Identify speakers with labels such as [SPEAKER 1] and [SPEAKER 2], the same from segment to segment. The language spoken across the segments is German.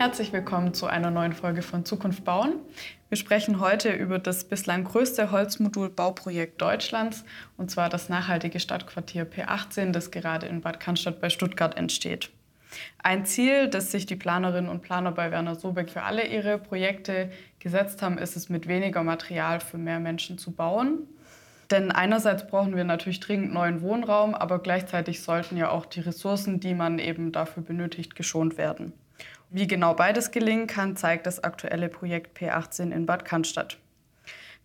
[SPEAKER 1] Herzlich willkommen zu einer neuen Folge von Zukunft bauen. Wir sprechen heute über das bislang größte Holzmodul-Bauprojekt Deutschlands, und zwar das nachhaltige Stadtquartier P18, das gerade in Bad Cannstatt bei Stuttgart entsteht. Ein Ziel, das sich die Planerinnen und Planer bei Werner Sobeck für alle ihre Projekte gesetzt haben, ist es, mit weniger Material für mehr Menschen zu bauen. Denn einerseits brauchen wir natürlich dringend neuen Wohnraum, aber gleichzeitig sollten ja auch die Ressourcen, die man eben dafür benötigt, geschont werden. Wie genau beides gelingen kann, zeigt das aktuelle Projekt P18 in Bad Cannstatt.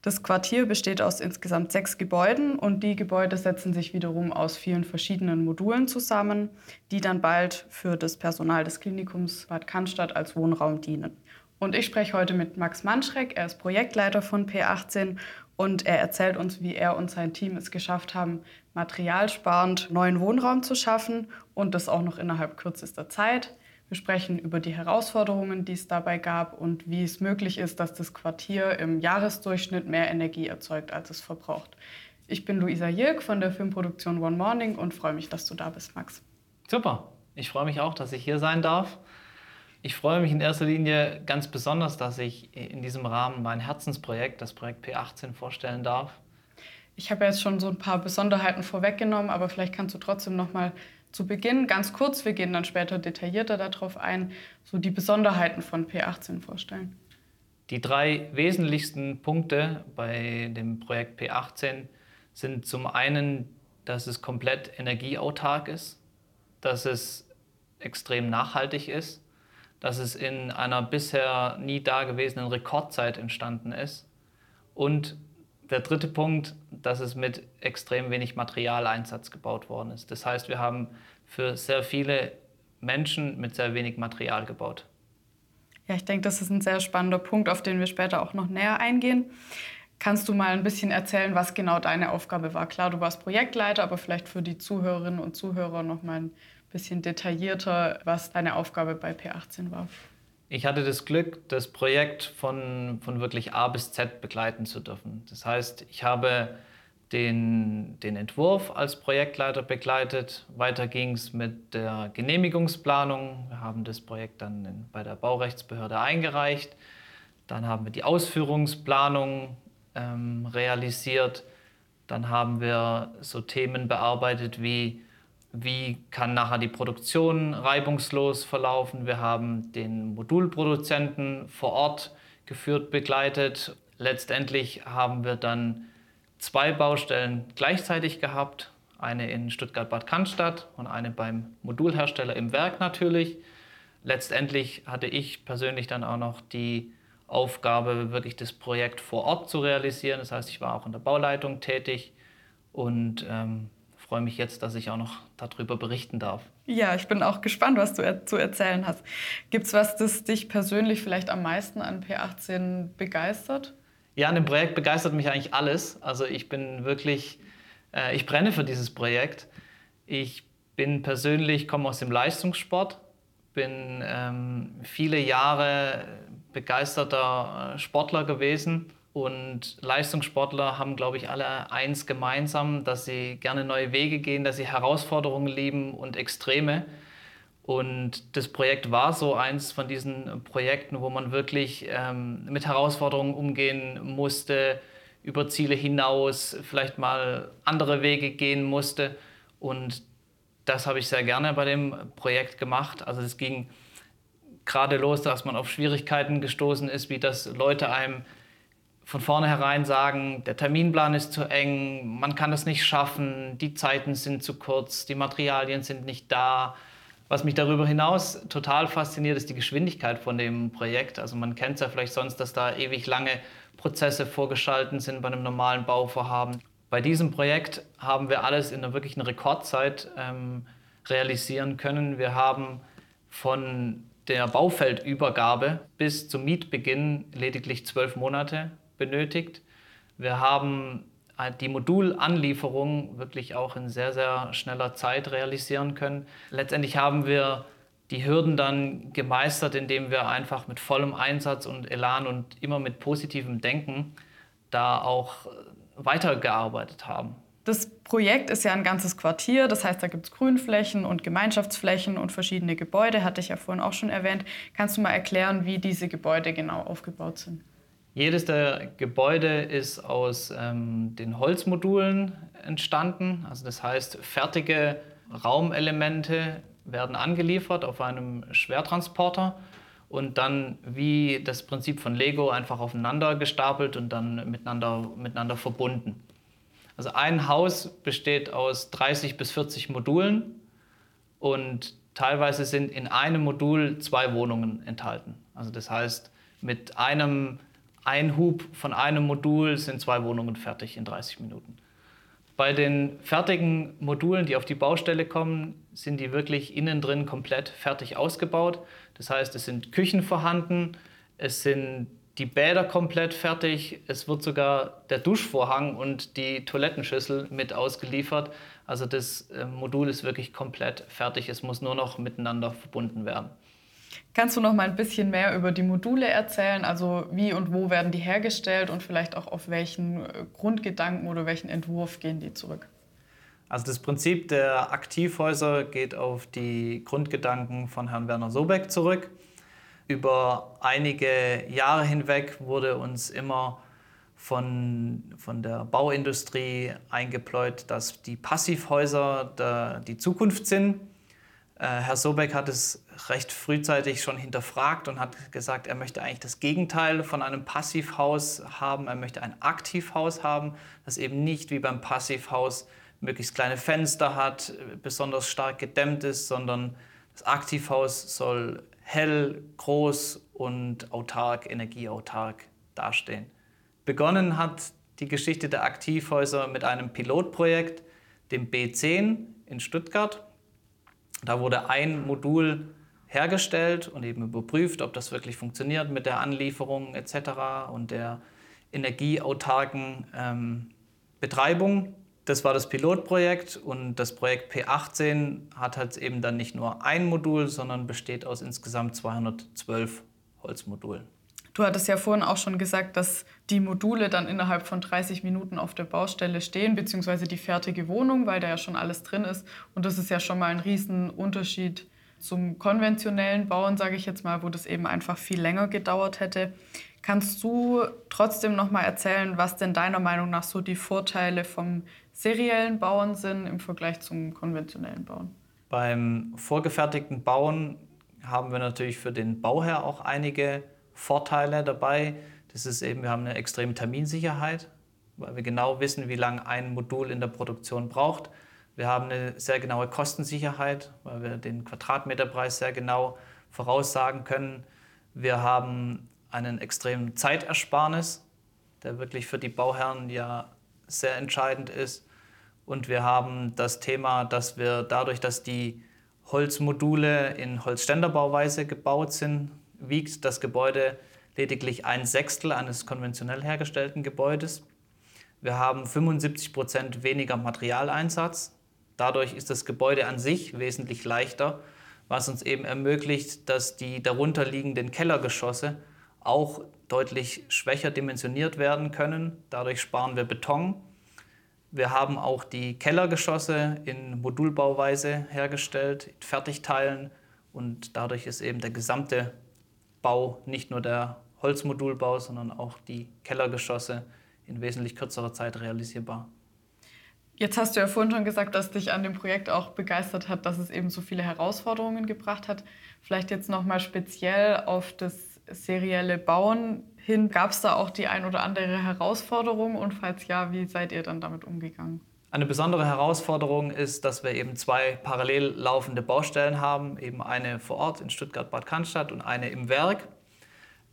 [SPEAKER 1] Das Quartier besteht aus insgesamt sechs Gebäuden und die Gebäude setzen sich wiederum aus vielen verschiedenen Modulen zusammen, die dann bald für das Personal des Klinikums Bad Cannstatt als Wohnraum dienen. Und ich spreche heute mit Max Manschreck, er ist Projektleiter von P18 und er erzählt uns, wie er und sein Team es geschafft haben, materialsparend neuen Wohnraum zu schaffen und das auch noch innerhalb kürzester Zeit. Wir sprechen über die Herausforderungen, die es dabei gab und wie es möglich ist, dass das Quartier im Jahresdurchschnitt mehr Energie erzeugt, als es verbraucht. Ich bin Luisa Jirk von der Filmproduktion One Morning und freue mich, dass du da bist, Max.
[SPEAKER 2] Super. Ich freue mich auch, dass ich hier sein darf. Ich freue mich in erster Linie ganz besonders, dass ich in diesem Rahmen mein Herzensprojekt, das Projekt P18, vorstellen darf.
[SPEAKER 1] Ich habe jetzt schon so ein paar Besonderheiten vorweggenommen, aber vielleicht kannst du trotzdem noch mal zu Beginn ganz kurz, wir gehen dann später detaillierter darauf ein, so die Besonderheiten von P18 vorstellen.
[SPEAKER 2] Die drei wesentlichsten Punkte bei dem Projekt P18 sind zum einen, dass es komplett energieautark ist, dass es extrem nachhaltig ist, dass es in einer bisher nie dagewesenen Rekordzeit entstanden ist und der dritte Punkt, dass es mit extrem wenig Materialeinsatz gebaut worden ist. Das heißt, wir haben für sehr viele Menschen mit sehr wenig Material gebaut.
[SPEAKER 1] Ja, ich denke, das ist ein sehr spannender Punkt, auf den wir später auch noch näher eingehen. Kannst du mal ein bisschen erzählen, was genau deine Aufgabe war? Klar, du warst Projektleiter, aber vielleicht für die Zuhörerinnen und Zuhörer noch mal ein bisschen detaillierter, was deine Aufgabe bei P18 war.
[SPEAKER 2] Ich hatte das Glück, das Projekt von, von wirklich A bis Z begleiten zu dürfen. Das heißt, ich habe den, den Entwurf als Projektleiter begleitet. Weiter ging es mit der Genehmigungsplanung. Wir haben das Projekt dann in, bei der Baurechtsbehörde eingereicht. Dann haben wir die Ausführungsplanung ähm, realisiert. Dann haben wir so Themen bearbeitet wie wie kann nachher die Produktion reibungslos verlaufen. Wir haben den Modulproduzenten vor Ort geführt, begleitet. Letztendlich haben wir dann zwei Baustellen gleichzeitig gehabt. Eine in Stuttgart-Bad Cannstatt und eine beim Modulhersteller im Werk natürlich. Letztendlich hatte ich persönlich dann auch noch die Aufgabe, wirklich das Projekt vor Ort zu realisieren. Das heißt, ich war auch in der Bauleitung tätig und ähm, freue mich jetzt, dass ich auch noch darüber berichten darf.
[SPEAKER 1] Ja, ich bin auch gespannt, was du er zu erzählen hast. Gibt es was, das dich persönlich vielleicht am meisten an P18 begeistert?
[SPEAKER 2] Ja, an dem Projekt begeistert mich eigentlich alles. Also ich bin wirklich, äh, ich brenne für dieses Projekt. Ich bin persönlich, komme aus dem Leistungssport, bin ähm, viele Jahre begeisterter äh, Sportler gewesen und Leistungssportler haben, glaube ich, alle eins gemeinsam, dass sie gerne neue Wege gehen, dass sie Herausforderungen lieben und Extreme. Und das Projekt war so eins von diesen Projekten, wo man wirklich ähm, mit Herausforderungen umgehen musste, über Ziele hinaus, vielleicht mal andere Wege gehen musste. Und das habe ich sehr gerne bei dem Projekt gemacht. Also es ging gerade los, dass man auf Schwierigkeiten gestoßen ist, wie das Leute einem von vornherein sagen, der Terminplan ist zu eng, man kann es nicht schaffen, die Zeiten sind zu kurz, die Materialien sind nicht da. Was mich darüber hinaus total fasziniert, ist die Geschwindigkeit von dem Projekt. Also man kennt es ja vielleicht sonst, dass da ewig lange Prozesse vorgeschalten sind bei einem normalen Bauvorhaben. Bei diesem Projekt haben wir alles in einer wirklichen Rekordzeit ähm, realisieren können. Wir haben von der Baufeldübergabe bis zum Mietbeginn lediglich zwölf Monate benötigt. Wir haben die Modulanlieferung wirklich auch in sehr, sehr schneller Zeit realisieren können. Letztendlich haben wir die Hürden dann gemeistert, indem wir einfach mit vollem Einsatz und Elan und immer mit positivem Denken da auch weitergearbeitet haben.
[SPEAKER 1] Das Projekt ist ja ein ganzes Quartier, das heißt, da gibt es Grünflächen und Gemeinschaftsflächen und verschiedene Gebäude, hatte ich ja vorhin auch schon erwähnt. Kannst du mal erklären, wie diese Gebäude genau aufgebaut sind?
[SPEAKER 2] Jedes der Gebäude ist aus ähm, den Holzmodulen entstanden. Also das heißt, fertige Raumelemente werden angeliefert auf einem Schwertransporter und dann wie das Prinzip von Lego einfach aufeinander gestapelt und dann miteinander, miteinander verbunden. Also ein Haus besteht aus 30 bis 40 Modulen und teilweise sind in einem Modul zwei Wohnungen enthalten. Also das heißt, mit einem Einhub von einem Modul sind zwei Wohnungen fertig in 30 Minuten. Bei den fertigen Modulen, die auf die Baustelle kommen, sind die wirklich innen drin komplett fertig ausgebaut. Das heißt, es sind Küchen vorhanden, es sind die Bäder komplett fertig, es wird sogar der Duschvorhang und die Toilettenschüssel mit ausgeliefert. Also das äh, Modul ist wirklich komplett fertig, es muss nur noch miteinander verbunden werden.
[SPEAKER 1] Kannst du noch mal ein bisschen mehr über die Module erzählen? Also wie und wo werden die hergestellt und vielleicht auch auf welchen äh, Grundgedanken oder welchen Entwurf gehen die zurück?
[SPEAKER 2] Also das Prinzip der Aktivhäuser geht auf die Grundgedanken von Herrn Werner Sobeck zurück. Über einige Jahre hinweg wurde uns immer von, von der Bauindustrie eingepläut, dass die Passivhäuser der, die Zukunft sind. Äh, Herr Sobeck hat es recht frühzeitig schon hinterfragt und hat gesagt, er möchte eigentlich das Gegenteil von einem Passivhaus haben. Er möchte ein Aktivhaus haben, das eben nicht wie beim Passivhaus möglichst kleine Fenster hat, besonders stark gedämmt ist, sondern das Aktivhaus soll hell, groß und autark, energieautark dastehen. Begonnen hat die Geschichte der Aktivhäuser mit einem Pilotprojekt, dem B10 in Stuttgart. Da wurde ein Modul hergestellt und eben überprüft, ob das wirklich funktioniert mit der Anlieferung etc. und der energieautarken ähm, Betreibung. Das war das Pilotprojekt und das Projekt P18 hat halt eben dann nicht nur ein Modul, sondern besteht aus insgesamt 212 Holzmodulen.
[SPEAKER 1] Du hattest ja vorhin auch schon gesagt, dass die Module dann innerhalb von 30 Minuten auf der Baustelle stehen, beziehungsweise die fertige Wohnung, weil da ja schon alles drin ist. Und das ist ja schon mal ein Riesenunterschied zum konventionellen Bauen, sage ich jetzt mal, wo das eben einfach viel länger gedauert hätte. Kannst du trotzdem noch mal erzählen, was denn deiner Meinung nach so die Vorteile vom seriellen Bauen sind im Vergleich zum konventionellen Bauen?
[SPEAKER 2] Beim vorgefertigten Bauen haben wir natürlich für den Bauherr auch einige Vorteile dabei. Das ist eben, wir haben eine extreme Terminsicherheit, weil wir genau wissen, wie lange ein Modul in der Produktion braucht. Wir haben eine sehr genaue Kostensicherheit, weil wir den Quadratmeterpreis sehr genau voraussagen können. Wir haben einen extremen Zeitersparnis, der wirklich für die Bauherren ja sehr entscheidend ist. Und wir haben das Thema, dass wir dadurch, dass die Holzmodule in Holzständerbauweise gebaut sind, wiegt das Gebäude lediglich ein Sechstel eines konventionell hergestellten Gebäudes. Wir haben 75 Prozent weniger Materialeinsatz. Dadurch ist das Gebäude an sich wesentlich leichter, was uns eben ermöglicht, dass die darunterliegenden Kellergeschosse auch deutlich schwächer dimensioniert werden können. Dadurch sparen wir Beton. Wir haben auch die Kellergeschosse in Modulbauweise hergestellt, in Fertigteilen und dadurch ist eben der gesamte Bau, nicht nur der Holzmodulbau, sondern auch die Kellergeschosse in wesentlich kürzerer Zeit realisierbar.
[SPEAKER 1] Jetzt hast du ja vorhin schon gesagt, dass dich an dem Projekt auch begeistert hat, dass es eben so viele Herausforderungen gebracht hat. Vielleicht jetzt noch mal speziell auf das serielle Bauen hin. Gab es da auch die ein oder andere Herausforderung? Und falls ja, wie seid ihr dann damit umgegangen?
[SPEAKER 2] Eine besondere Herausforderung ist, dass wir eben zwei parallel laufende Baustellen haben, eben eine vor Ort in Stuttgart-Bad Cannstatt und eine im Werk,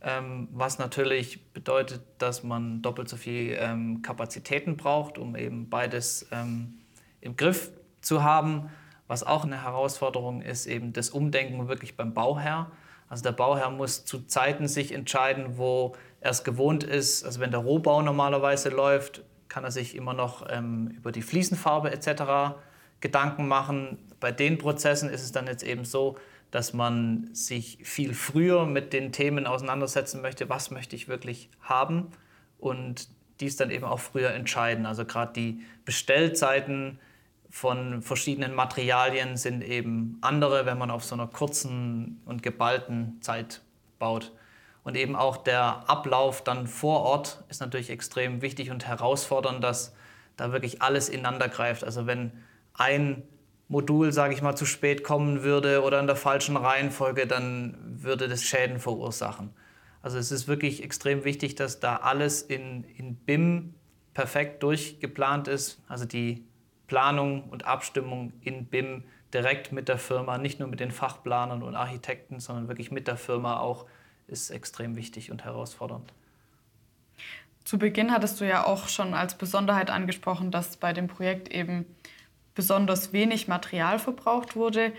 [SPEAKER 2] ähm, was natürlich bedeutet, dass man doppelt so viel ähm, Kapazitäten braucht, um eben beides ähm, im Griff zu haben. Was auch eine Herausforderung ist, eben das Umdenken wirklich beim Bauherr. Also der Bauherr muss zu Zeiten sich entscheiden, wo er es gewohnt ist. Also wenn der Rohbau normalerweise läuft, kann er sich immer noch ähm, über die Fliesenfarbe etc. Gedanken machen. Bei den Prozessen ist es dann jetzt eben so, dass man sich viel früher mit den Themen auseinandersetzen möchte, was möchte ich wirklich haben und dies dann eben auch früher entscheiden. Also gerade die Bestellzeiten von verschiedenen Materialien sind eben andere, wenn man auf so einer kurzen und geballten Zeit baut. Und eben auch der Ablauf dann vor Ort ist natürlich extrem wichtig und herausfordernd, dass da wirklich alles ineinander greift. Also wenn ein Modul, sage ich mal, zu spät kommen würde oder in der falschen Reihenfolge, dann würde das Schäden verursachen. Also es ist wirklich extrem wichtig, dass da alles in, in BIM perfekt durchgeplant ist. Also die Planung und Abstimmung in BIM direkt mit der Firma, nicht nur mit den Fachplanern und Architekten, sondern wirklich mit der Firma auch, ist extrem wichtig und herausfordernd.
[SPEAKER 1] Zu Beginn hattest du ja auch schon als Besonderheit angesprochen, dass bei dem Projekt eben besonders wenig Material verbraucht wurde.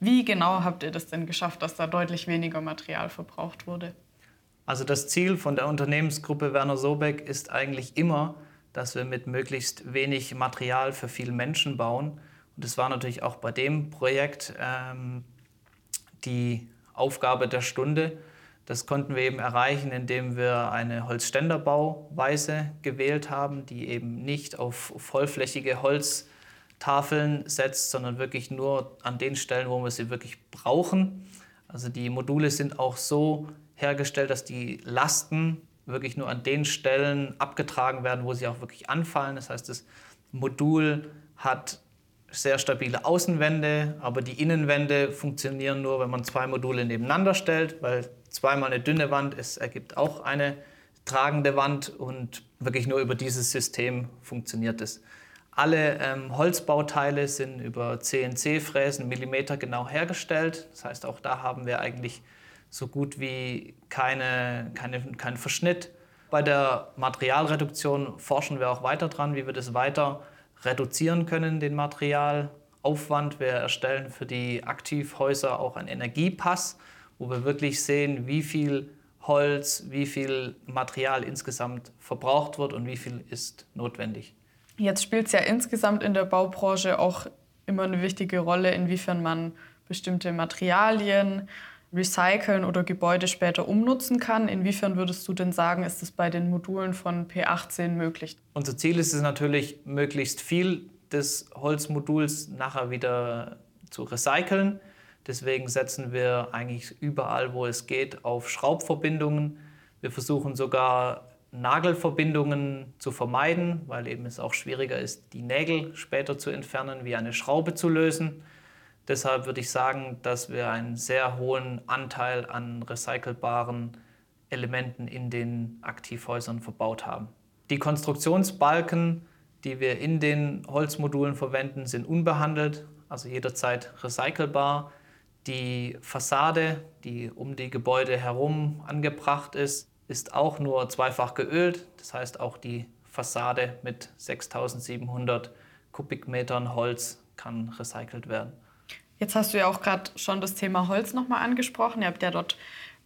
[SPEAKER 1] Wie genau habt ihr das denn geschafft, dass da deutlich weniger Material verbraucht wurde?
[SPEAKER 2] Also das Ziel von der Unternehmensgruppe Werner Sobeck ist eigentlich immer, dass wir mit möglichst wenig Material für viele Menschen bauen. Und das war natürlich auch bei dem Projekt ähm, die Aufgabe der Stunde. Das konnten wir eben erreichen, indem wir eine Holzständerbauweise gewählt haben, die eben nicht auf vollflächige Holztafeln setzt, sondern wirklich nur an den Stellen, wo wir sie wirklich brauchen. Also die Module sind auch so hergestellt, dass die Lasten wirklich nur an den Stellen abgetragen werden, wo sie auch wirklich anfallen. Das heißt, das Modul hat sehr stabile Außenwände, aber die Innenwände funktionieren nur, wenn man zwei Module nebeneinander stellt, weil zweimal eine dünne Wand ist, ergibt auch eine tragende Wand und wirklich nur über dieses System funktioniert es. Alle ähm, Holzbauteile sind über CNC-Fräsen Millimeter genau hergestellt. Das heißt, auch da haben wir eigentlich so gut wie keine, keine, kein Verschnitt. Bei der Materialreduktion forschen wir auch weiter dran, wie wir das weiter reduzieren können, den Materialaufwand. Wir erstellen für die Aktivhäuser auch einen Energiepass, wo wir wirklich sehen, wie viel Holz, wie viel Material insgesamt verbraucht wird und wie viel ist notwendig.
[SPEAKER 1] Jetzt spielt es ja insgesamt in der Baubranche auch immer eine wichtige Rolle, inwiefern man bestimmte Materialien recyceln oder Gebäude später umnutzen kann. Inwiefern würdest du denn sagen, ist es bei den Modulen von P18 möglich?
[SPEAKER 2] Unser Ziel ist es natürlich, möglichst viel des Holzmoduls nachher wieder zu recyceln. Deswegen setzen wir eigentlich überall, wo es geht, auf Schraubverbindungen. Wir versuchen sogar Nagelverbindungen zu vermeiden, weil eben es auch schwieriger ist, die Nägel später zu entfernen, wie eine Schraube zu lösen. Deshalb würde ich sagen, dass wir einen sehr hohen Anteil an recycelbaren Elementen in den Aktivhäusern verbaut haben. Die Konstruktionsbalken, die wir in den Holzmodulen verwenden, sind unbehandelt, also jederzeit recycelbar. Die Fassade, die um die Gebäude herum angebracht ist, ist auch nur zweifach geölt. Das heißt, auch die Fassade mit 6700 Kubikmetern Holz kann recycelt werden.
[SPEAKER 1] Jetzt hast du ja auch gerade schon das Thema Holz nochmal angesprochen. Ihr habt ja dort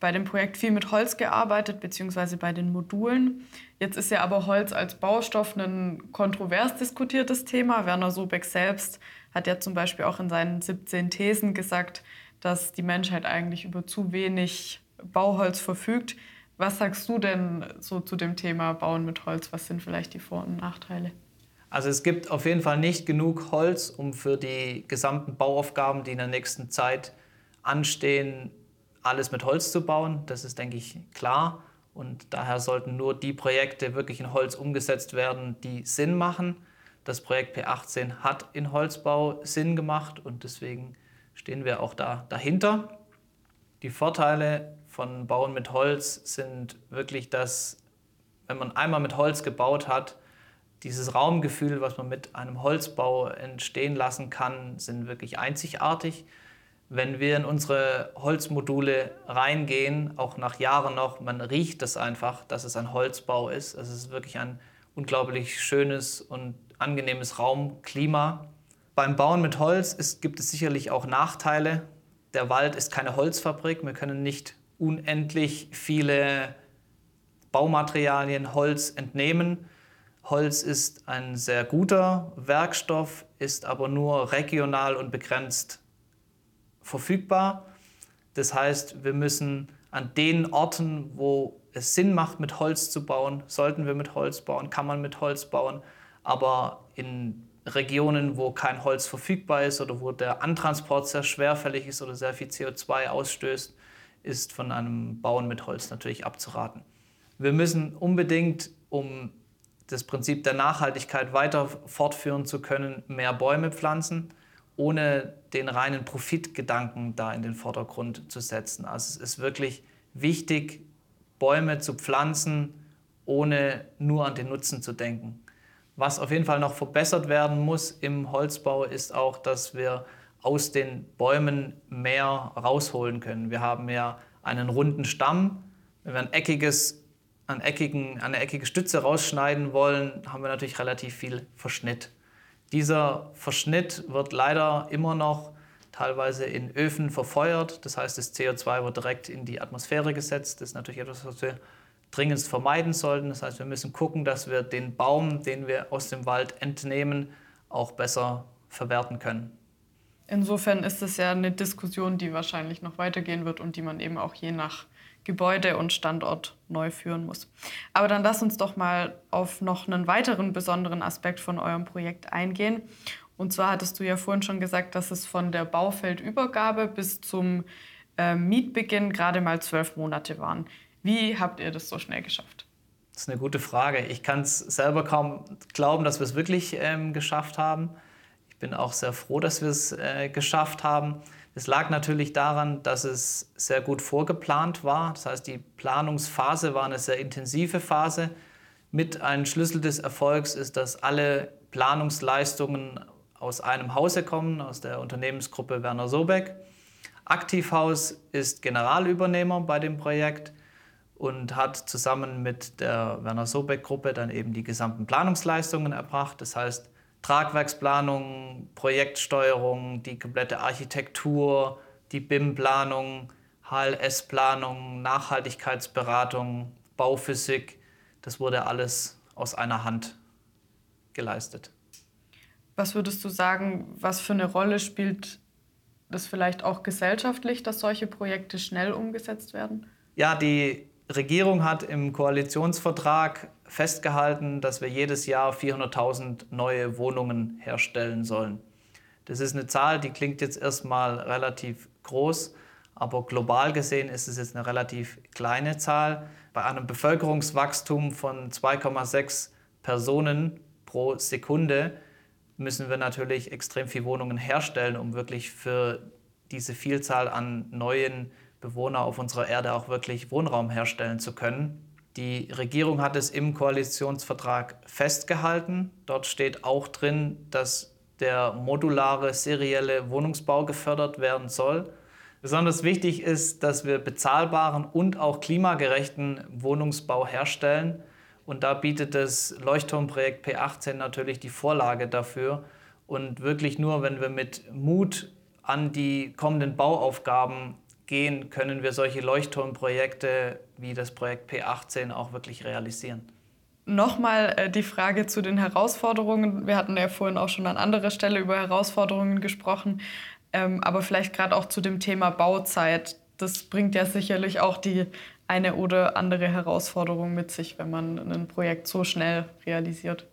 [SPEAKER 1] bei dem Projekt viel mit Holz gearbeitet, beziehungsweise bei den Modulen. Jetzt ist ja aber Holz als Baustoff ein kontrovers diskutiertes Thema. Werner Sobeck selbst hat ja zum Beispiel auch in seinen 17 Thesen gesagt, dass die Menschheit eigentlich über zu wenig Bauholz verfügt. Was sagst du denn so zu dem Thema Bauen mit Holz? Was sind vielleicht die Vor- und Nachteile?
[SPEAKER 2] Also es gibt auf jeden Fall nicht genug Holz, um für die gesamten Bauaufgaben, die in der nächsten Zeit anstehen, alles mit Holz zu bauen. Das ist, denke ich, klar. Und daher sollten nur die Projekte wirklich in Holz umgesetzt werden, die Sinn machen. Das Projekt P18 hat in Holzbau Sinn gemacht und deswegen stehen wir auch da dahinter. Die Vorteile von Bauen mit Holz sind wirklich, dass wenn man einmal mit Holz gebaut hat, dieses Raumgefühl, was man mit einem Holzbau entstehen lassen kann, sind wirklich einzigartig. Wenn wir in unsere Holzmodule reingehen, auch nach Jahren noch, man riecht es einfach, dass es ein Holzbau ist. Es ist wirklich ein unglaublich schönes und angenehmes Raumklima. Beim Bauen mit Holz ist, gibt es sicherlich auch Nachteile. der Wald ist keine Holzfabrik. Wir können nicht unendlich viele Baumaterialien Holz entnehmen. Holz ist ein sehr guter Werkstoff, ist aber nur regional und begrenzt verfügbar. Das heißt, wir müssen an den Orten, wo es Sinn macht, mit Holz zu bauen, sollten wir mit Holz bauen, kann man mit Holz bauen. Aber in Regionen, wo kein Holz verfügbar ist oder wo der Antransport sehr schwerfällig ist oder sehr viel CO2 ausstößt, ist von einem Bauen mit Holz natürlich abzuraten. Wir müssen unbedingt, um das Prinzip der Nachhaltigkeit weiter fortführen zu können, mehr Bäume pflanzen, ohne den reinen Profitgedanken da in den Vordergrund zu setzen. Also es ist wirklich wichtig, Bäume zu pflanzen, ohne nur an den Nutzen zu denken. Was auf jeden Fall noch verbessert werden muss im Holzbau, ist auch, dass wir aus den Bäumen mehr rausholen können. Wir haben ja einen runden Stamm. Wenn wir ein eckiges einen eckigen, eine eckige Stütze rausschneiden wollen, haben wir natürlich relativ viel Verschnitt. Dieser Verschnitt wird leider immer noch teilweise in Öfen verfeuert. Das heißt, das CO2 wird direkt in die Atmosphäre gesetzt. Das ist natürlich etwas, was wir dringendst vermeiden sollten. Das heißt, wir müssen gucken, dass wir den Baum, den wir aus dem Wald entnehmen, auch besser verwerten können.
[SPEAKER 1] Insofern ist es ja eine Diskussion, die wahrscheinlich noch weitergehen wird und die man eben auch je nach Gebäude und Standort neu führen muss. Aber dann lass uns doch mal auf noch einen weiteren besonderen Aspekt von eurem Projekt eingehen. Und zwar hattest du ja vorhin schon gesagt, dass es von der Baufeldübergabe bis zum äh, Mietbeginn gerade mal zwölf Monate waren. Wie habt ihr das so schnell geschafft?
[SPEAKER 2] Das ist eine gute Frage. Ich kann es selber kaum glauben, dass wir es wirklich ähm, geschafft haben. Ich bin auch sehr froh, dass wir es äh, geschafft haben. Es lag natürlich daran, dass es sehr gut vorgeplant war. Das heißt, die Planungsphase war eine sehr intensive Phase. Mit einem Schlüssel des Erfolgs ist, dass alle Planungsleistungen aus einem Hause kommen, aus der Unternehmensgruppe Werner Sobeck. Aktivhaus ist Generalübernehmer bei dem Projekt und hat zusammen mit der Werner Sobeck Gruppe dann eben die gesamten Planungsleistungen erbracht. Das heißt, Tragwerksplanung, Projektsteuerung, die komplette Architektur, die BIM-Planung, HLS-Planung, Nachhaltigkeitsberatung, Bauphysik, das wurde alles aus einer Hand geleistet.
[SPEAKER 1] Was würdest du sagen, was für eine Rolle spielt das vielleicht auch gesellschaftlich, dass solche Projekte schnell umgesetzt werden?
[SPEAKER 2] Ja, die Regierung hat im Koalitionsvertrag festgehalten, dass wir jedes Jahr 400.000 neue Wohnungen herstellen sollen. Das ist eine Zahl, die klingt jetzt erstmal relativ groß, aber global gesehen ist es jetzt eine relativ kleine Zahl. Bei einem Bevölkerungswachstum von 2,6 Personen pro Sekunde müssen wir natürlich extrem viele Wohnungen herstellen, um wirklich für diese Vielzahl an neuen Bewohner auf unserer Erde auch wirklich Wohnraum herstellen zu können. Die Regierung hat es im Koalitionsvertrag festgehalten. Dort steht auch drin, dass der modulare serielle Wohnungsbau gefördert werden soll. Besonders wichtig ist, dass wir bezahlbaren und auch klimagerechten Wohnungsbau herstellen. Und da bietet das Leuchtturmprojekt P18 natürlich die Vorlage dafür. Und wirklich nur, wenn wir mit Mut an die kommenden Bauaufgaben gehen, können wir solche Leuchtturmprojekte wie das Projekt P18 auch wirklich realisieren.
[SPEAKER 1] Nochmal äh, die Frage zu den Herausforderungen. Wir hatten ja vorhin auch schon an anderer Stelle über Herausforderungen gesprochen, ähm, aber vielleicht gerade auch zu dem Thema Bauzeit. Das bringt ja sicherlich auch die eine oder andere Herausforderung mit sich, wenn man ein Projekt so schnell realisiert.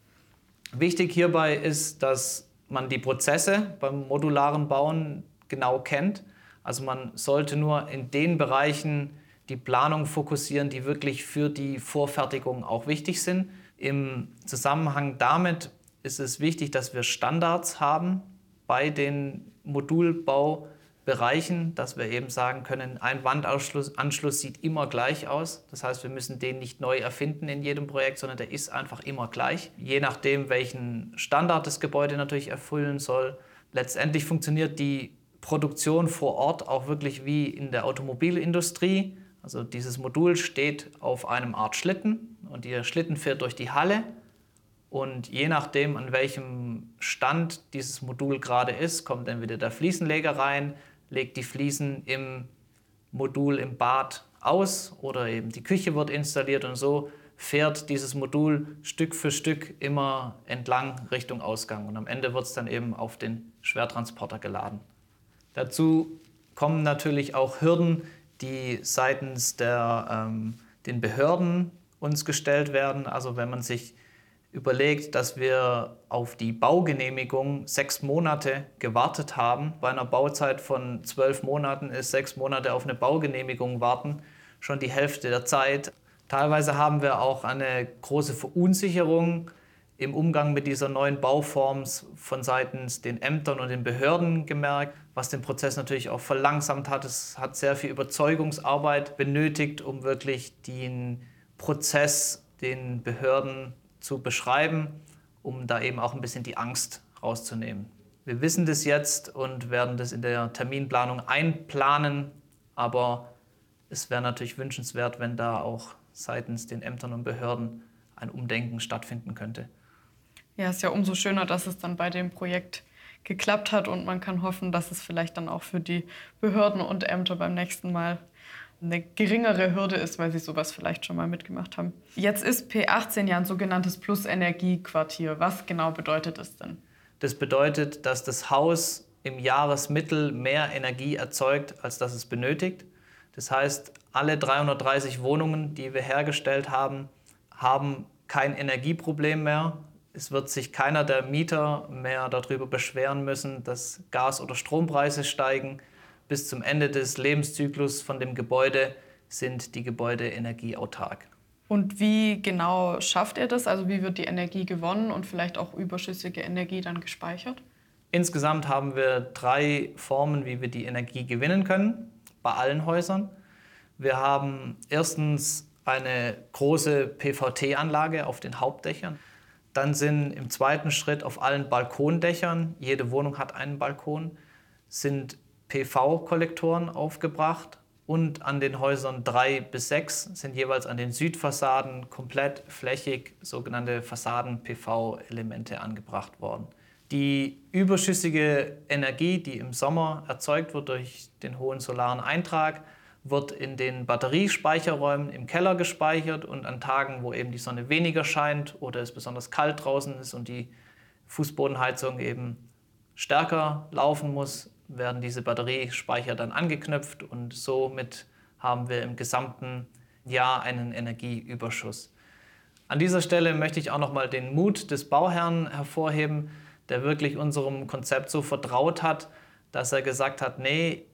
[SPEAKER 2] Wichtig hierbei ist, dass man die Prozesse beim modularen Bauen genau kennt also man sollte nur in den Bereichen die Planung fokussieren, die wirklich für die Vorfertigung auch wichtig sind. Im Zusammenhang damit ist es wichtig, dass wir Standards haben bei den Modulbaubereichen, dass wir eben sagen können, ein Wandanschluss sieht immer gleich aus. Das heißt, wir müssen den nicht neu erfinden in jedem Projekt, sondern der ist einfach immer gleich. Je nachdem, welchen Standard das Gebäude natürlich erfüllen soll. Letztendlich funktioniert die Produktion vor Ort auch wirklich wie in der Automobilindustrie. Also dieses Modul steht auf einem Art Schlitten und der Schlitten fährt durch die Halle und je nachdem, an welchem Stand dieses Modul gerade ist, kommt entweder der Fliesenleger rein, legt die Fliesen im Modul im Bad aus oder eben die Küche wird installiert und so fährt dieses Modul Stück für Stück immer entlang Richtung Ausgang und am Ende wird es dann eben auf den Schwertransporter geladen. Dazu kommen natürlich auch Hürden, die seitens der, ähm, den Behörden uns gestellt werden. Also wenn man sich überlegt, dass wir auf die Baugenehmigung sechs Monate gewartet haben. Bei einer Bauzeit von zwölf Monaten ist sechs Monate auf eine Baugenehmigung warten schon die Hälfte der Zeit. Teilweise haben wir auch eine große Verunsicherung im Umgang mit dieser neuen Bauform von seitens den Ämtern und den Behörden gemerkt, was den Prozess natürlich auch verlangsamt hat. Es hat sehr viel Überzeugungsarbeit benötigt, um wirklich den Prozess den Behörden zu beschreiben, um da eben auch ein bisschen die Angst rauszunehmen. Wir wissen das jetzt und werden das in der Terminplanung einplanen, aber es wäre natürlich wünschenswert, wenn da auch seitens den Ämtern und Behörden ein Umdenken stattfinden könnte.
[SPEAKER 1] Ja, es ist ja umso schöner, dass es dann bei dem Projekt geklappt hat und man kann hoffen, dass es vielleicht dann auch für die Behörden und Ämter beim nächsten Mal eine geringere Hürde ist, weil sie sowas vielleicht schon mal mitgemacht haben. Jetzt ist P18 ja ein sogenanntes Plus-Energie-Quartier. Was genau bedeutet das denn?
[SPEAKER 2] Das bedeutet, dass das Haus im Jahresmittel mehr Energie erzeugt, als das es benötigt. Das heißt, alle 330 Wohnungen, die wir hergestellt haben, haben kein Energieproblem mehr. Es wird sich keiner der Mieter mehr darüber beschweren müssen, dass Gas- oder Strompreise steigen bis zum Ende des Lebenszyklus von dem Gebäude sind die Gebäude energieautark.
[SPEAKER 1] Und wie genau schafft er das? Also wie wird die Energie gewonnen und vielleicht auch überschüssige Energie dann gespeichert?
[SPEAKER 2] Insgesamt haben wir drei Formen, wie wir die Energie gewinnen können, bei allen Häusern. Wir haben erstens eine große PVT-Anlage auf den Hauptdächern. Dann sind im zweiten Schritt auf allen Balkondächern, jede Wohnung hat einen Balkon, sind PV-Kollektoren aufgebracht und an den Häusern 3 bis 6 sind jeweils an den Südfassaden komplett flächig sogenannte Fassaden-PV-Elemente angebracht worden. Die überschüssige Energie, die im Sommer erzeugt wird durch den hohen solaren Eintrag, wird in den Batteriespeicherräumen im Keller gespeichert und an Tagen, wo eben die Sonne weniger scheint oder es besonders kalt draußen ist und die Fußbodenheizung eben stärker laufen muss, werden diese Batteriespeicher dann angeknüpft und somit haben wir im gesamten Jahr einen Energieüberschuss. An dieser Stelle möchte ich auch noch mal den Mut des Bauherrn hervorheben, der wirklich unserem Konzept so vertraut hat, dass er gesagt hat, nee,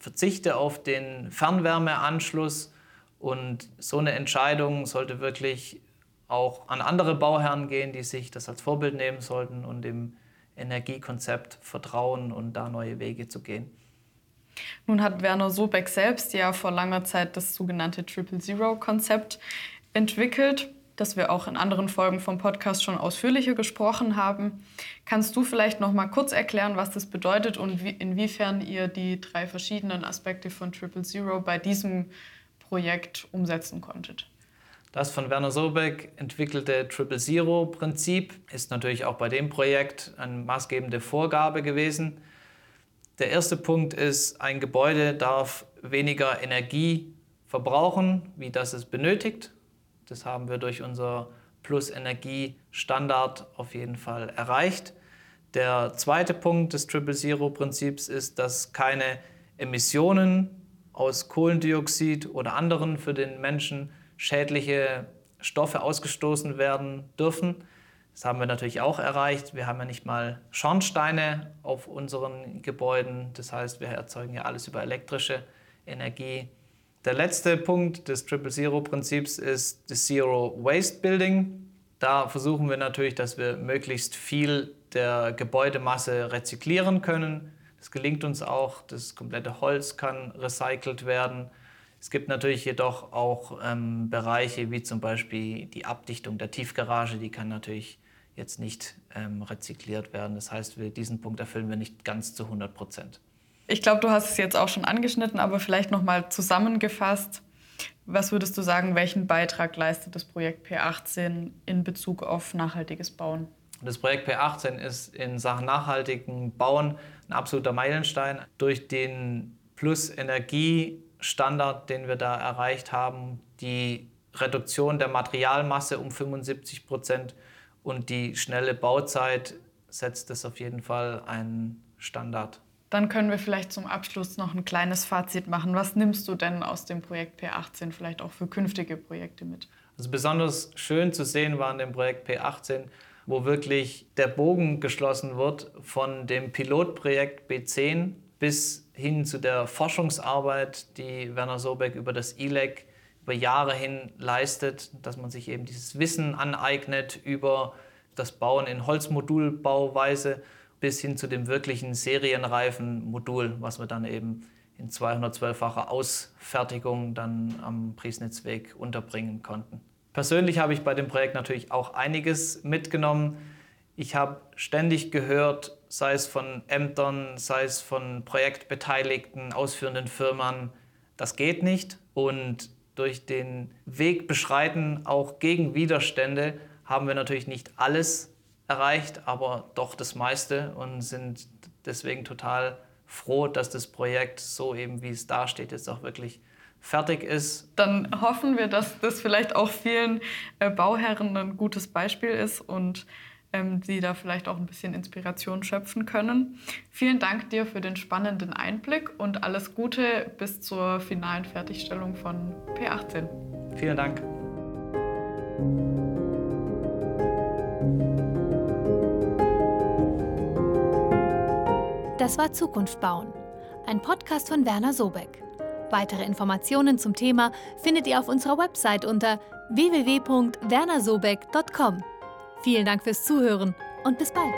[SPEAKER 2] verzichte auf den Fernwärmeanschluss und so eine Entscheidung sollte wirklich auch an andere Bauherren gehen, die sich das als Vorbild nehmen sollten und im Energiekonzept vertrauen und da neue Wege zu gehen.
[SPEAKER 1] Nun hat Werner Sobeck selbst ja vor langer Zeit das sogenannte Triple Zero-Konzept entwickelt, das wir auch in anderen Folgen vom Podcast schon ausführlicher gesprochen haben. Kannst du vielleicht noch mal kurz erklären, was das bedeutet und wie, inwiefern ihr die drei verschiedenen Aspekte von Triple Zero bei diesem Projekt umsetzen konntet?
[SPEAKER 2] Das von Werner Sobeck entwickelte Triple Zero-Prinzip ist natürlich auch bei dem Projekt eine maßgebende Vorgabe gewesen. Der erste Punkt ist, ein Gebäude darf weniger Energie verbrauchen, wie das es benötigt. Das haben wir durch unser Plus-Energie-Standard auf jeden Fall erreicht. Der zweite Punkt des Triple Zero-Prinzips ist, dass keine Emissionen aus Kohlendioxid oder anderen für den Menschen schädliche Stoffe ausgestoßen werden dürfen. Das haben wir natürlich auch erreicht. Wir haben ja nicht mal Schornsteine auf unseren Gebäuden. Das heißt, wir erzeugen ja alles über elektrische Energie. Der letzte Punkt des Triple Zero Prinzips ist das Zero Waste Building. Da versuchen wir natürlich, dass wir möglichst viel der Gebäudemasse rezyklieren können. Das gelingt uns auch. Das komplette Holz kann recycelt werden. Es gibt natürlich jedoch auch ähm, Bereiche wie zum Beispiel die Abdichtung der Tiefgarage, die kann natürlich jetzt nicht ähm, rezykliert werden. Das heißt, wir, diesen Punkt erfüllen wir nicht ganz zu 100 Prozent.
[SPEAKER 1] Ich glaube, du hast es jetzt auch schon angeschnitten, aber vielleicht noch mal zusammengefasst. Was würdest du sagen, welchen Beitrag leistet das Projekt P18 in Bezug auf nachhaltiges Bauen?
[SPEAKER 2] Das Projekt P18 ist in Sachen nachhaltigen Bauen ein absoluter Meilenstein. Durch den Plus-Energie-Standard, den wir da erreicht haben, die Reduktion der Materialmasse um 75 Prozent und die schnelle Bauzeit setzt es auf jeden Fall einen Standard.
[SPEAKER 1] Dann können wir vielleicht zum Abschluss noch ein kleines Fazit machen. Was nimmst du denn aus dem Projekt P18 vielleicht auch für künftige Projekte mit?
[SPEAKER 2] Also besonders schön zu sehen war in dem Projekt P18, wo wirklich der Bogen geschlossen wird von dem Pilotprojekt B10 bis hin zu der Forschungsarbeit, die Werner Sobeck über das ILEC über Jahre hin leistet, dass man sich eben dieses Wissen aneignet über das Bauen in Holzmodulbauweise bis hin zu dem wirklichen serienreifen Modul, was wir dann eben in 212-facher Ausfertigung dann am Priesnitzweg unterbringen konnten. Persönlich habe ich bei dem Projekt natürlich auch einiges mitgenommen. Ich habe ständig gehört, sei es von Ämtern, sei es von Projektbeteiligten, ausführenden Firmen, das geht nicht. Und durch den Weg beschreiten, auch gegen Widerstände, haben wir natürlich nicht alles erreicht, aber doch das meiste und sind deswegen total froh, dass das Projekt so eben, wie es da steht, jetzt auch wirklich fertig ist.
[SPEAKER 1] Dann hoffen wir, dass das vielleicht auch vielen äh, Bauherren ein gutes Beispiel ist und ähm, die da vielleicht auch ein bisschen Inspiration schöpfen können. Vielen Dank dir für den spannenden Einblick und alles Gute bis zur finalen Fertigstellung von P18.
[SPEAKER 2] Vielen Dank.
[SPEAKER 3] Das war Zukunft bauen, ein Podcast von Werner Sobeck. Weitere Informationen zum Thema findet ihr auf unserer Website unter www.wernersobeck.com. Vielen Dank fürs Zuhören und bis bald.